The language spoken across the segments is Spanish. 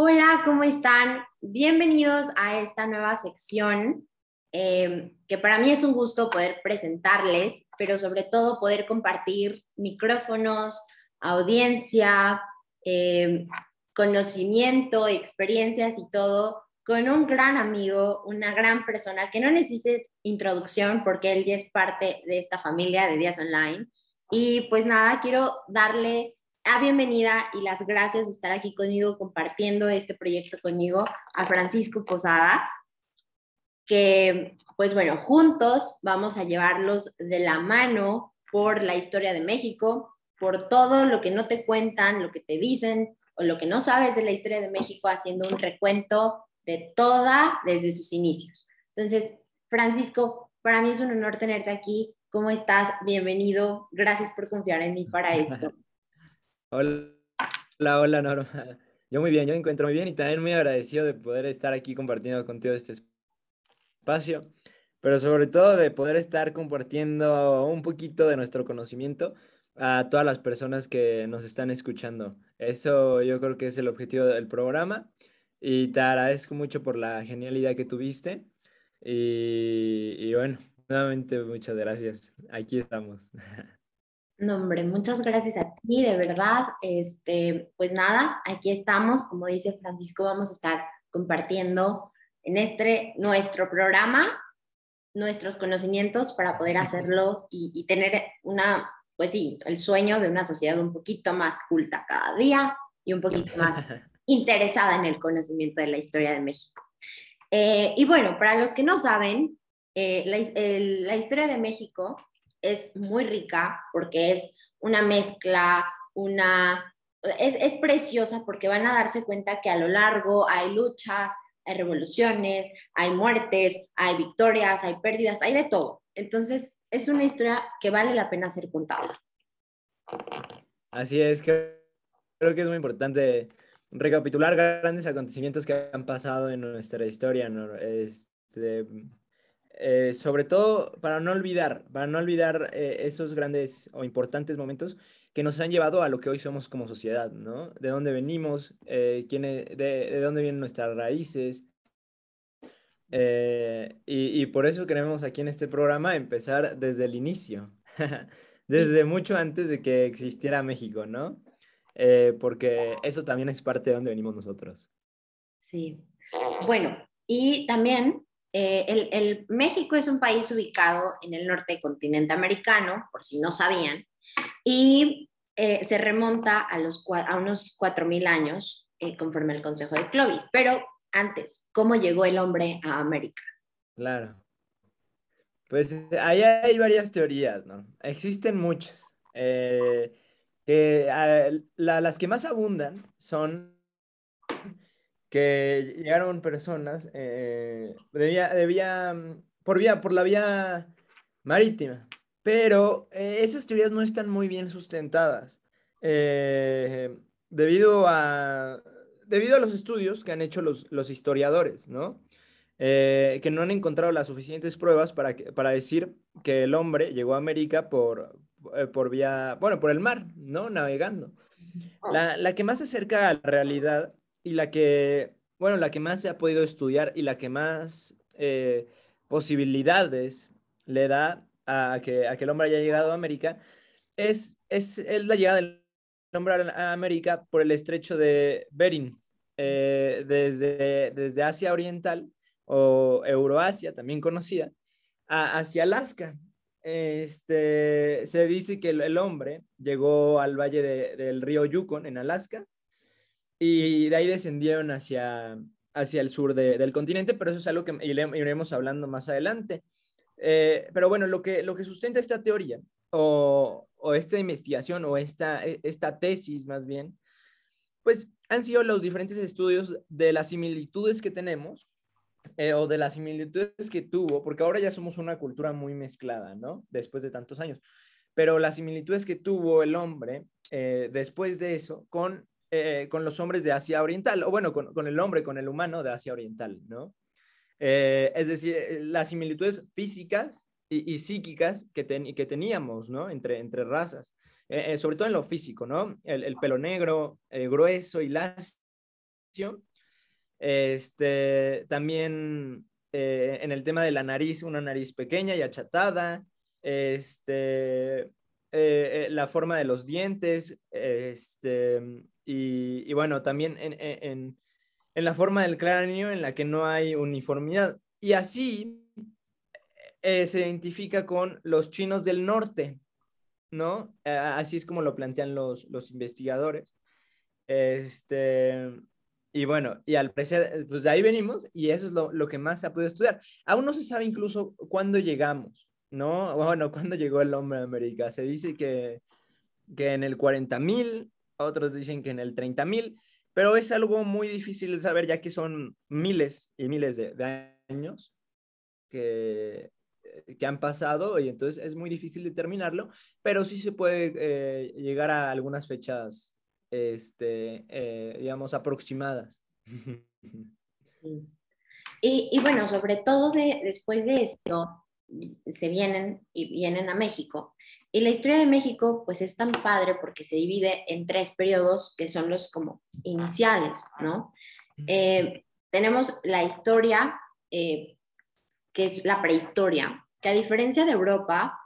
Hola, ¿cómo están? Bienvenidos a esta nueva sección eh, que para mí es un gusto poder presentarles, pero sobre todo poder compartir micrófonos, audiencia, eh, conocimiento, experiencias y todo con un gran amigo, una gran persona que no necesita introducción porque él ya es parte de esta familia de Días Online. Y pues nada, quiero darle la bienvenida y las gracias de estar aquí conmigo compartiendo este proyecto conmigo a Francisco Posadas, que pues bueno, juntos vamos a llevarlos de la mano por la historia de México, por todo lo que no te cuentan, lo que te dicen o lo que no sabes de la historia de México, haciendo un recuento de toda desde sus inicios. Entonces, Francisco, para mí es un honor tenerte aquí. ¿Cómo estás? Bienvenido. Gracias por confiar en mí para esto. Hola, hola, Noro. Yo muy bien, yo me encuentro muy bien y también muy agradecido de poder estar aquí compartiendo contigo este espacio, pero sobre todo de poder estar compartiendo un poquito de nuestro conocimiento a todas las personas que nos están escuchando. Eso yo creo que es el objetivo del programa y te agradezco mucho por la genialidad que tuviste y, y bueno, nuevamente muchas gracias. Aquí estamos. No, hombre, muchas gracias a ti, de verdad. Este, pues nada, aquí estamos, como dice Francisco, vamos a estar compartiendo en este nuestro programa nuestros conocimientos para poder hacerlo y, tener una, pues sí, el sueño de una sociedad un poquito más culta cada día y un poquito más interesada en el conocimiento de la historia de México. Eh, y bueno, para los que no saben, eh, la, la historia de México es muy rica porque es una mezcla, una... Es, preciosa porque van a darse cuenta que a lo largo hay luchas, hay revoluciones, hay muertes, hay victorias, hay pérdidas, hay de todo. Entonces, es una historia que vale la pena ser contada. Así es, creo, creo que es muy importante recapitular grandes acontecimientos que han pasado en nuestra historia. Este, eh, sobre todo para no olvidar, para no olvidar eh, esos grandes o importantes momentos que nos han llevado a lo que hoy somos como sociedad, ¿no? De dónde venimos, eh, quién de, dónde vienen nuestras raíces. Y, y, por eso queremos aquí en este programa empezar desde el inicio, desde mucho antes de que existiera México, ¿no? porque eso también es parte de donde venimos nosotros. Sí. Bueno, y también eh, el, México es un país ubicado en el norte del continente americano, por si no sabían, y eh, se remonta a, los, a unos 4.000 años eh, conforme al Consejo de Clovis. Pero antes, ¿cómo llegó el hombre a América? Claro. Pues ahí hay varias teorías, ¿no? Existen muchas. las que más abundan son que llegaron personas eh, debía, mm, por, vía, por la vía marítima, pero eh, esas teorías no están muy bien sustentadas eh, debido, a, debido a los estudios que han hecho los, los historiadores, ¿no? que no han encontrado las suficientes pruebas para, para decir que el hombre llegó a América por, por vía, bueno, por el mar, ¿no? Navegando. La, la que más se acerca a la realidad y la que, bueno, la que más se ha podido estudiar y la que más eh, posibilidades le da a que, a que el hombre haya llegado a América es, es, es la llegada del hombre a América por el estrecho de Bering, eh, desde, desde Asia Oriental o Euroasia, también conocida, hacia Alaska. Este, se dice que el, hombre llegó al valle del río Yukon en Alaska y de ahí descendieron hacia, hacia el sur del continente, pero eso es algo que iremos hablando más adelante. Eh, pero bueno, lo que, lo que sustenta esta teoría o, o, esta investigación o esta, e, esta tesis más bien, pues han sido los diferentes estudios de las similitudes que tenemos eh, o de las similitudes que tuvo, porque ahora ya somos una cultura muy mezclada, ¿no? Después de tantos años, pero las similitudes que tuvo el hombre eh, después de eso con eh, con los hombres de Asia Oriental, o bueno, con, el hombre, con el humano de Asia Oriental, ¿no? Eh, es decir, eh, las similitudes físicas y, psíquicas que, que teníamos, ¿no? Entre, entre razas, sobre todo en lo físico, ¿no? El, pelo negro, grueso y lacio, Este, también en el tema de la nariz, una nariz pequeña y achatada, este, la forma de los dientes, este, y, bueno, también en, la forma del cráneo en la que no hay uniformidad. Y así se identifica con los chinos del norte, ¿no? así es como lo plantean los, los investigadores. Este, y bueno, y al parecer, pues de ahí venimos y eso es lo, lo, que más se ha podido estudiar. Aún no se sabe incluso cuándo llegamos, ¿no? Bueno, cuándo llegó el hombre a América. Se dice que, que en el 40.000, otros dicen que en el 30.000, pero es algo muy difícil de saber ya que son miles y miles de, de años que, que han pasado y entonces es muy difícil determinarlo, pero sí se puede eh, llegar a algunas fechas este, eh, digamos, aproximadas. Y, bueno, sobre todo de, después de esto, se vienen y vienen a México. Y la historia de México, pues es tan padre porque se divide en tres periodos que son los como iniciales, ¿no? Eh, tenemos la historia, eh, que es la prehistoria, que a diferencia de Europa,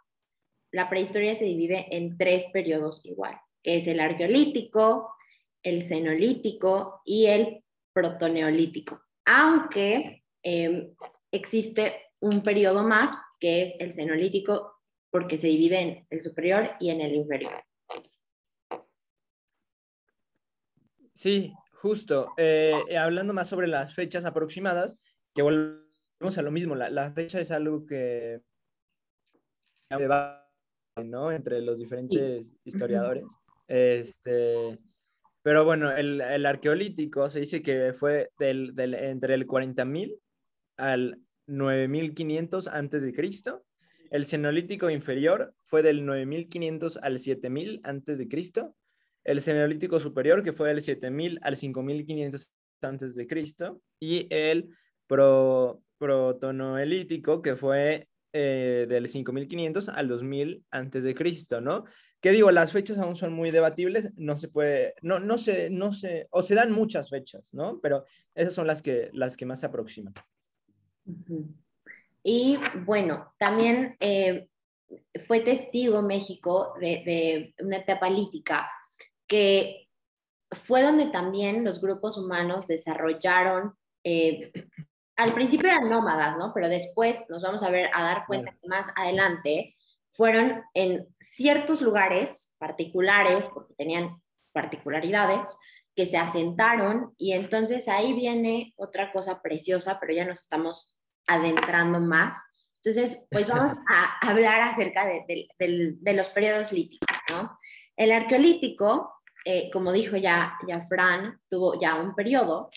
la prehistoria se divide en tres periodos igual que es el arqueolítico, el cenolítico y el protoneolítico. Aunque em, existe un periodo más que es el cenolítico porque se divide en el superior y en el inferior. Sí, justo. Eh, hablando más sobre las fechas aproximadas, que volvemos a lo mismo, la, fecha es algo que ¿no? entre los diferentes historiadores. Este, pero bueno, el, el, arqueolítico se dice que fue del, del, entre el 40.000 al 9.500 antes de Cristo. El cenolítico inferior fue del 9.500 al 7.000 antes de Cristo. El cenolítico superior, que fue del 7.000 al 5.500 antes de Cristo. Y el pro, protonoelítico, que fue eh, del 5500 al 2000 antes de Cristo, ¿no? Que digo, las fechas aún son muy debatibles, no se puede, no, no se, no se, o se dan muchas fechas, ¿no? Pero esas son las que, las que más se aproximan. Y bueno, también eh, fue testigo México de, una etapa lítica que fue donde también los grupos humanos desarrollaron eh, al principio eran nómadas, ¿no? Pero después nos vamos a ver, a dar cuenta que más adelante fueron en ciertos lugares particulares, porque tenían particularidades, que se asentaron y entonces ahí viene otra cosa preciosa, pero ya nos estamos adentrando más. Entonces, pues vamos a hablar acerca de, los periodos líticos, ¿no? El arqueolítico, eh, como dijo ya, ya Fran, tuvo ya un periodo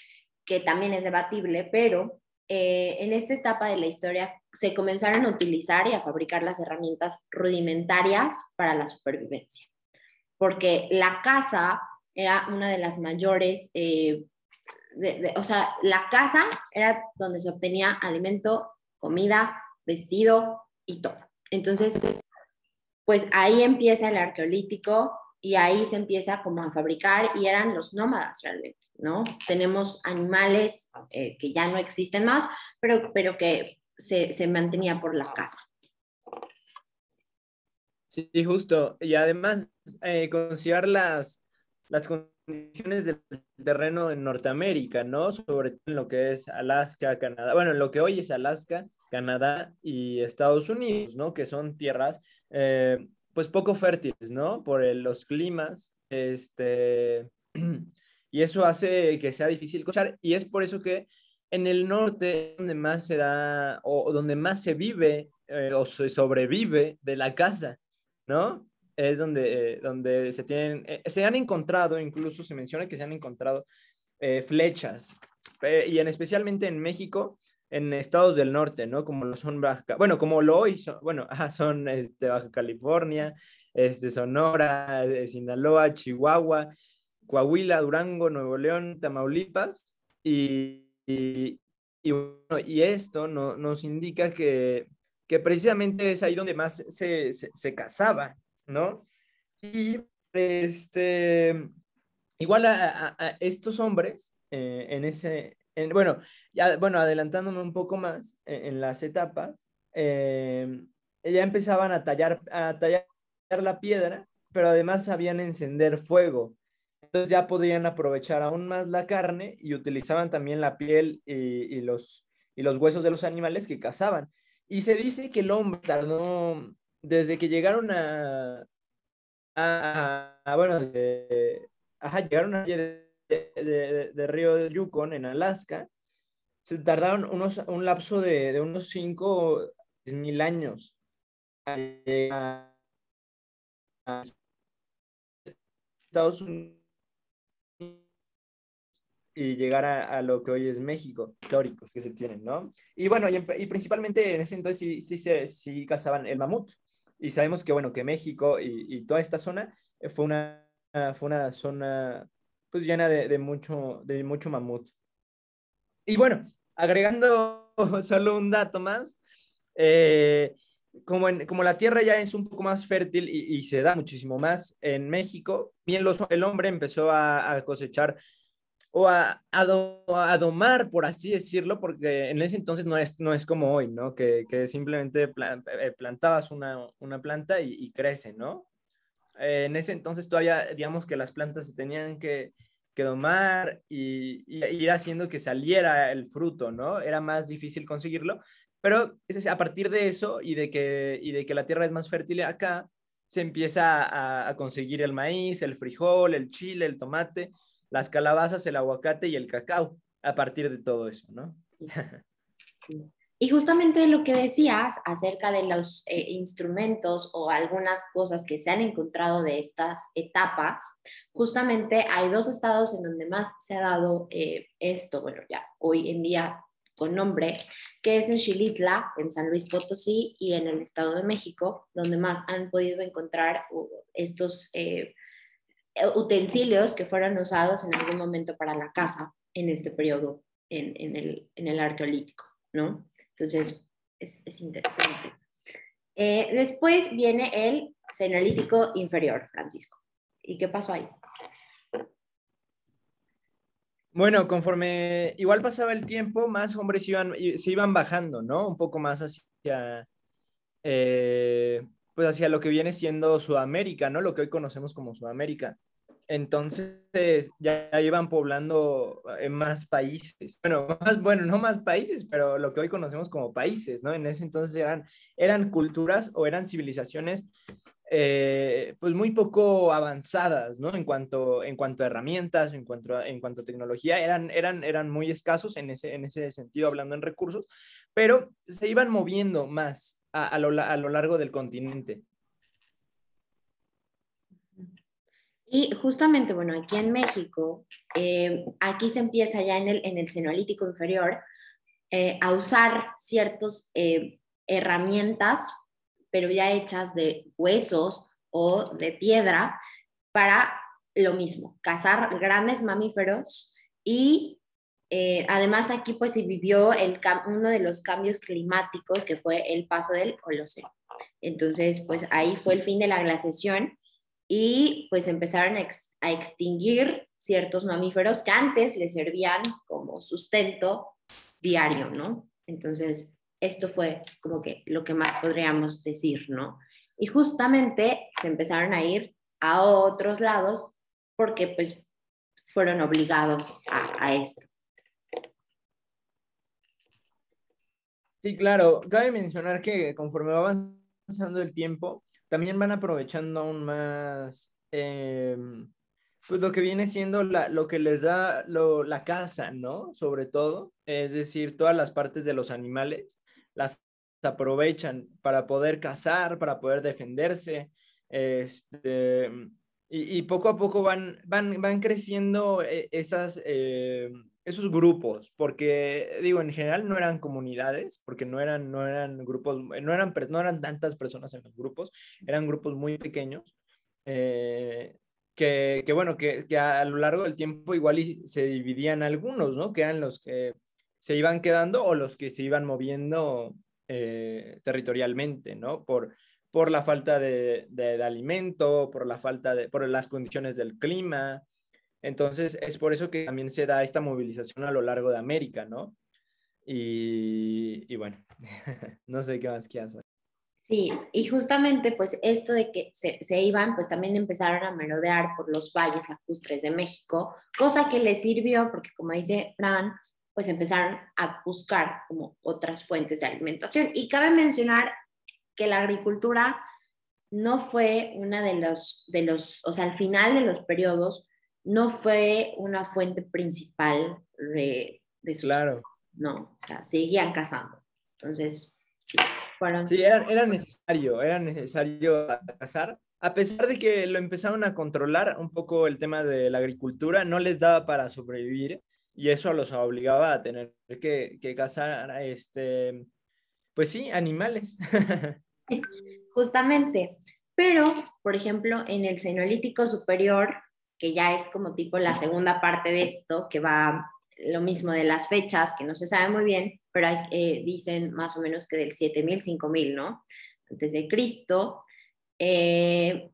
que también es debatible, pero eh, en esta etapa de la historia se comenzaron a utilizar y a fabricar las herramientas rudimentarias para la supervivencia, porque la casa era una de las mayores, eh, o sea, la casa era donde se obtenía alimento, comida, vestido y todo. Entonces, pues ahí empieza el arqueolítico y ahí se empieza como a fabricar y eran los nómadas realmente. ¿no? Tenemos animales eh, que ya no existen más, pero, pero que se, se mantenía por la casa. Sí, justo. Y además, eh, considerar las, las condiciones del terreno en Norteamérica, ¿no? Sobre todo en lo que es Alaska, Canadá, bueno, en lo que hoy es Alaska, Canadá y Estados Unidos, ¿no? Que son tierras, eh, pues poco fértiles, ¿no? Por los climas, este, y eso hace que sea difícil cosechar y es por eso que en el norte donde más se da o donde más se vive eh, o se sobrevive de la casa, ¿no? Es donde, eh, donde se tienen, eh, se han encontrado, incluso se menciona que se han encontrado flechas, y en especialmente en México, en estados del norte, ¿no? Como lo son Baja, bueno, como lo hoy, son, bueno, son este, Baja California, este, Sonora, Sinaloa, Chihuahua, Coahuila, Durango, Nuevo León, Tamaulipas, y, y, esto no, nos indica que, que, precisamente es ahí donde más se, se, casaba, ¿no? Y este, igual a, estos hombres, eh, en, ese, bueno, ya, bueno, adelantándome un poco más en, las etapas, eh, ya empezaban a tallar, a tallar la piedra, pero además sabían encender fuego. Entonces ya podían aprovechar aún más la carne y utilizaban también la piel y, los, y los huesos de los animales que cazaban. Y se dice que el hombre tardó, desde que llegaron a, a, bueno, llegaron a de, de, Río de Yukon, en Alaska, se tardaron unos, un lapso de, de unos 5 mil años a Estados Unidos y llegar a, lo que hoy es México, históricos que se tienen, ¿no? Y bueno, y, principalmente en ese entonces sí, sí, sí, sí, cazaban el mamut. Y sabemos que, bueno, que México y, y toda esta zona fue una, fue una zona pues llena de, de, mucho, de mucho mamut. Y bueno, agregando solo un dato más, eh, como, en, como la tierra ya es un poco más fértil y, y se da muchísimo más en México, bien los, el hombre empezó a, a cosechar o a, a, domar, por así decirlo, porque en ese entonces no es, no es como hoy, ¿no? Que, que simplemente eh, plantabas una, una planta y, y, crece, ¿no? Eh, en ese entonces todavía, digamos que las plantas se tenían que, que domar y, y, ir haciendo que saliera el fruto, ¿no? Era más difícil conseguirlo, pero a partir de eso y de que, y de que la tierra es más fértil acá, se empieza a, a conseguir el maíz, el frijol, el chile, el tomate, las calabazas, el aguacate y el cacao a partir de todo eso, ¿no? Sí. Y justamente lo que decías acerca de los eh, instrumentos o algunas cosas que se han encontrado de estas etapas, justamente hay dos estados en donde más se ha dado eh, esto, bueno, ya hoy en día con nombre, que es en Xilitla, en San Luis Potosí y en el Estado de México, donde más han podido encontrar uh, estos eh, eh, utensilios que fueron usados en algún momento para la casa en este periodo en, en, el, en el, arqueolítico, ¿no? Entonces, es, es interesante. Eh, después viene el cenolítico inferior, Francisco. ¿Y qué pasó ahí? Bueno, conforme igual pasaba el tiempo, más hombres iban, se iban bajando, ¿no? Un poco más hacia, eh, pues hacia lo que viene siendo Sudamérica, ¿no? Lo que hoy conocemos como Sudamérica. Entonces ya iban poblando en más países. Bueno, más, bueno, no más países, pero lo que hoy conocemos como países, ¿no? En ese entonces eran, eran culturas o eran civilizaciones eh, pues muy poco avanzadas, ¿no? En cuanto, en cuanto a herramientas, en cuanto a, en cuanto a tecnología, eran, eran, eran muy escasos en ese, en ese sentido, hablando en recursos, pero se iban moviendo más a, lo, largo del continente. Y justamente, bueno, aquí en México, eh, aquí se empieza ya en el, en el senoalítico inferior eh, a usar ciertas herramientas, pero ya hechas de huesos o de piedra, para lo mismo, cazar grandes mamíferos y eh, además aquí pues se vivió el, uno de los cambios climáticos que fue el paso del Holoceno. Entonces pues ahí fue el fin de la glaciación y pues empezaron a, extinguir ciertos mamíferos que antes les servían como sustento diario, ¿no? Entonces esto fue como que lo que más podríamos decir, ¿no? Y justamente se empezaron a ir a otros lados porque pues fueron obligados a, esto. Sí, claro. Cabe mencionar que conforme va avanzando el tiempo, también van aprovechando aún más em, pues lo que viene siendo la, lo que les da la casa, ¿no? Sobre todo, es decir, todas las partes de los animales las aprovechan para poder cazar, para poder defenderse, este, y, poco a poco van, van, van creciendo eh, esas, em, esos grupos, porque digo, en general no eran comunidades, porque no eran, no eran grupos, no eran, no eran tantas personas en los grupos, eran grupos muy pequeños, eh, que, que, bueno, que, que, a lo largo del tiempo igual se dividían algunos, ¿no? Que eran los que se iban quedando o los que se iban moviendo eh, territorialmente, ¿no? Por, por la falta de, de, de, alimento, por la falta de, por las condiciones del clima, Entonces, es por eso que también se da esta movilización a lo largo de América, ¿no? Y, y bueno, no sé qué más quieras. Sí, y justamente pues esto de que se, se, iban, pues también empezaron a merodear por los valles lacustres de México, cosa que les sirvió porque como dice Fran, pues empezaron a buscar como otras fuentes de alimentación. Y cabe mencionar que la agricultura no fue una de los, de los, o sea, al final de los periodos, no fue una fuente principal de, de sus... Claro. No, o sea, seguían cazando. Entonces, sí. Sí, era, era necesario, era necesario cazar. A pesar de que lo empezaron a controlar un poco el tema de la agricultura, no les daba para sobrevivir y eso los obligaba a tener que, que cazar, este, pues sí, animales. Justamente. Pero, por ejemplo, en el Cenolítico Superior, que ya es como tipo la segunda parte de esto, que va lo mismo de las fechas, que no se sabe muy bien, pero eh, dicen más o menos que del 7000, 5000, ¿no? Antes de Cristo. Eh,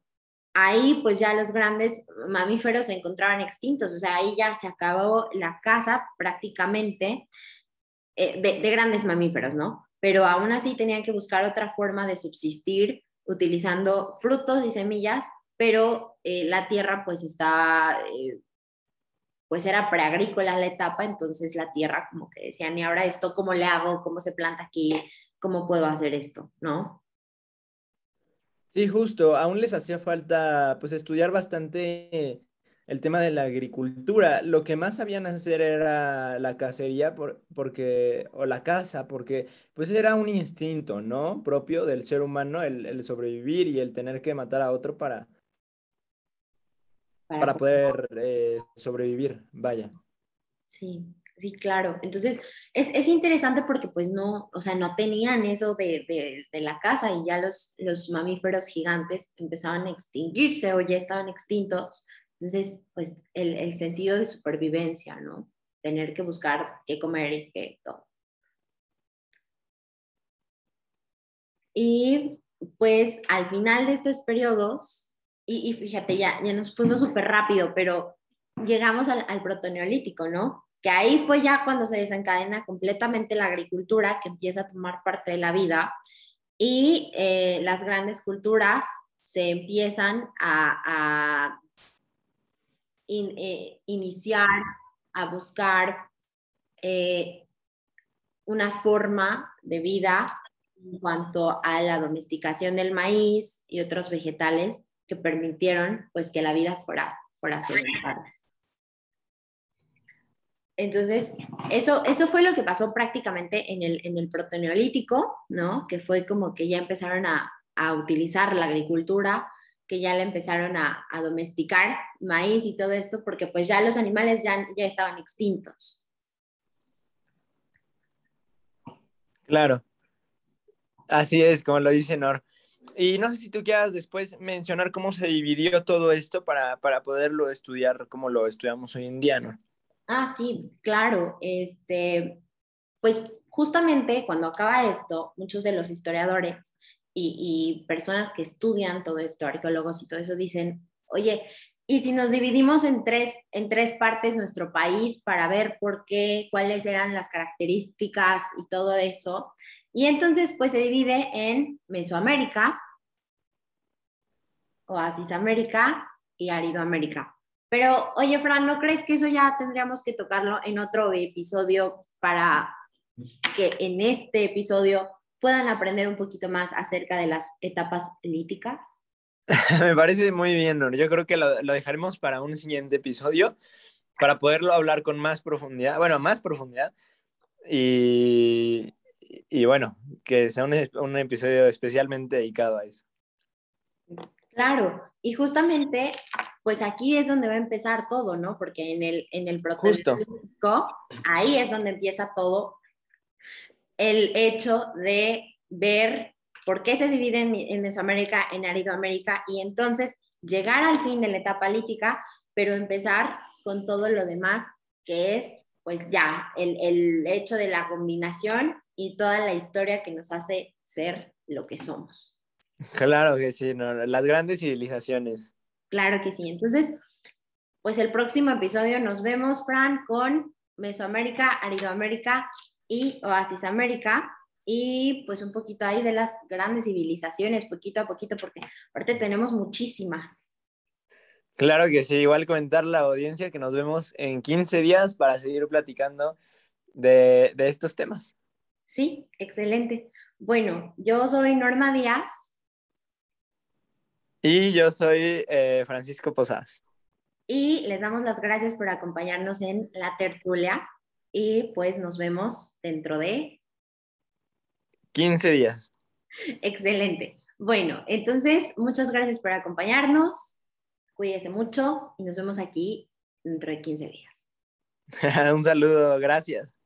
ahí pues ya los grandes mamíferos se encontraban extintos, o sea, ahí ya se acabó la caza prácticamente eh, de, de, grandes mamíferos, ¿no? Pero aún así tenían que buscar otra forma de subsistir utilizando frutos y semillas, pero la tierra pues estaba pues era preagrícola la etapa, entonces la tierra como que decían, y ahora esto, ¿cómo le hago? ¿Cómo se planta aquí? ¿Cómo puedo hacer esto? ¿No? Sí, justo, aún les hacía falta pues estudiar bastante el tema de la agricultura. Lo que más sabían hacer era la cacería por, porque, o la caza, porque pues era un instinto, ¿no? Propio del ser humano, el, el sobrevivir y el tener que matar a otro para, para, poder eh, sobrevivir, vaya. Sí, sí, claro. Entonces, es, es, interesante porque pues no, o sea, no tenían eso de, de, de, la casa y ya los, los mamíferos gigantes empezaban a extinguirse o ya estaban extintos. Entonces, pues el, el sentido de supervivencia, ¿no? Tener que buscar qué comer y qué todo. Y pues al final de estos periodos, y, fíjate, ya, ya nos fuimos súper rápido, pero llegamos al, al protoneolítico, ¿no? Que ahí fue ya cuando se desencadena completamente la agricultura, que empieza a tomar parte de la vida, y eh, las grandes culturas se empiezan a, eh, iniciar, a buscar eh, una forma de vida en cuanto a la domesticación del maíz y otros vegetales que permitieron pues que la vida fuera, fuera. Entonces, eso, eso fue lo que pasó prácticamente en el, en el ¿no? Que fue como que ya empezaron a, a utilizar la agricultura, que ya le empezaron a, a, domesticar maíz y todo esto, porque pues ya los animales ya, ya estaban extintos. Claro. Así es, como lo dice Nor. Y no sé si tú quieras después mencionar cómo se dividió todo esto para, para poderlo estudiar como lo estudiamos hoy en día, ¿no? Ah, sí, claro. Este, pues justamente cuando acaba esto, muchos de los historiadores y, personas que estudian todo esto, arqueólogos y todo eso, dicen, oye, y si nos dividimos en tres, en tres partes nuestro país para ver por qué, cuáles eran las características y todo eso, y entonces, pues se divide en Mesoamérica, Oasis América y Aridoamérica. Pero, oye, Fran, ¿no crees que eso ya tendríamos que tocarlo en otro episodio para que en este episodio puedan aprender un poquito más acerca de las etapas líticas? Me parece muy bien, ¿no? Yo creo que lo, lo, dejaremos para un siguiente episodio para poderlo hablar con más profundidad, bueno, más profundidad. Y, y bueno, que sea un, un, episodio especialmente dedicado a eso. Claro, y justamente, pues aquí es donde va a empezar todo, ¿no? Porque en el, en el Justo. ahí es donde empieza todo el hecho de ver por qué se divide en, en Mesoamérica, en Aridoamérica, y entonces llegar al fin de la etapa lítica, pero empezar con todo lo demás, que es pues ya el, el hecho de la combinación y toda la historia que nos hace ser lo que somos. Claro que sí, ¿no? las grandes civilizaciones. Claro que sí. Entonces, pues el próximo episodio nos vemos, Fran, con Mesoamérica, Aridoamérica y Oasis América. Y pues un poquito ahí de las grandes civilizaciones, poquito a poquito, porque aparte tenemos muchísimas. Claro que sí, igual comentar la audiencia que nos vemos en 15 días para seguir platicando de, estos temas. Sí, excelente. Bueno, yo soy Norma Díaz. Y yo soy eh, Francisco Posadas. Y les damos las gracias por acompañarnos en la tertulia. Y pues nos vemos dentro de 15 días. Excelente. Bueno, entonces, muchas gracias por acompañarnos. Cuídese mucho y nos vemos aquí dentro de 15 días. Un saludo, gracias.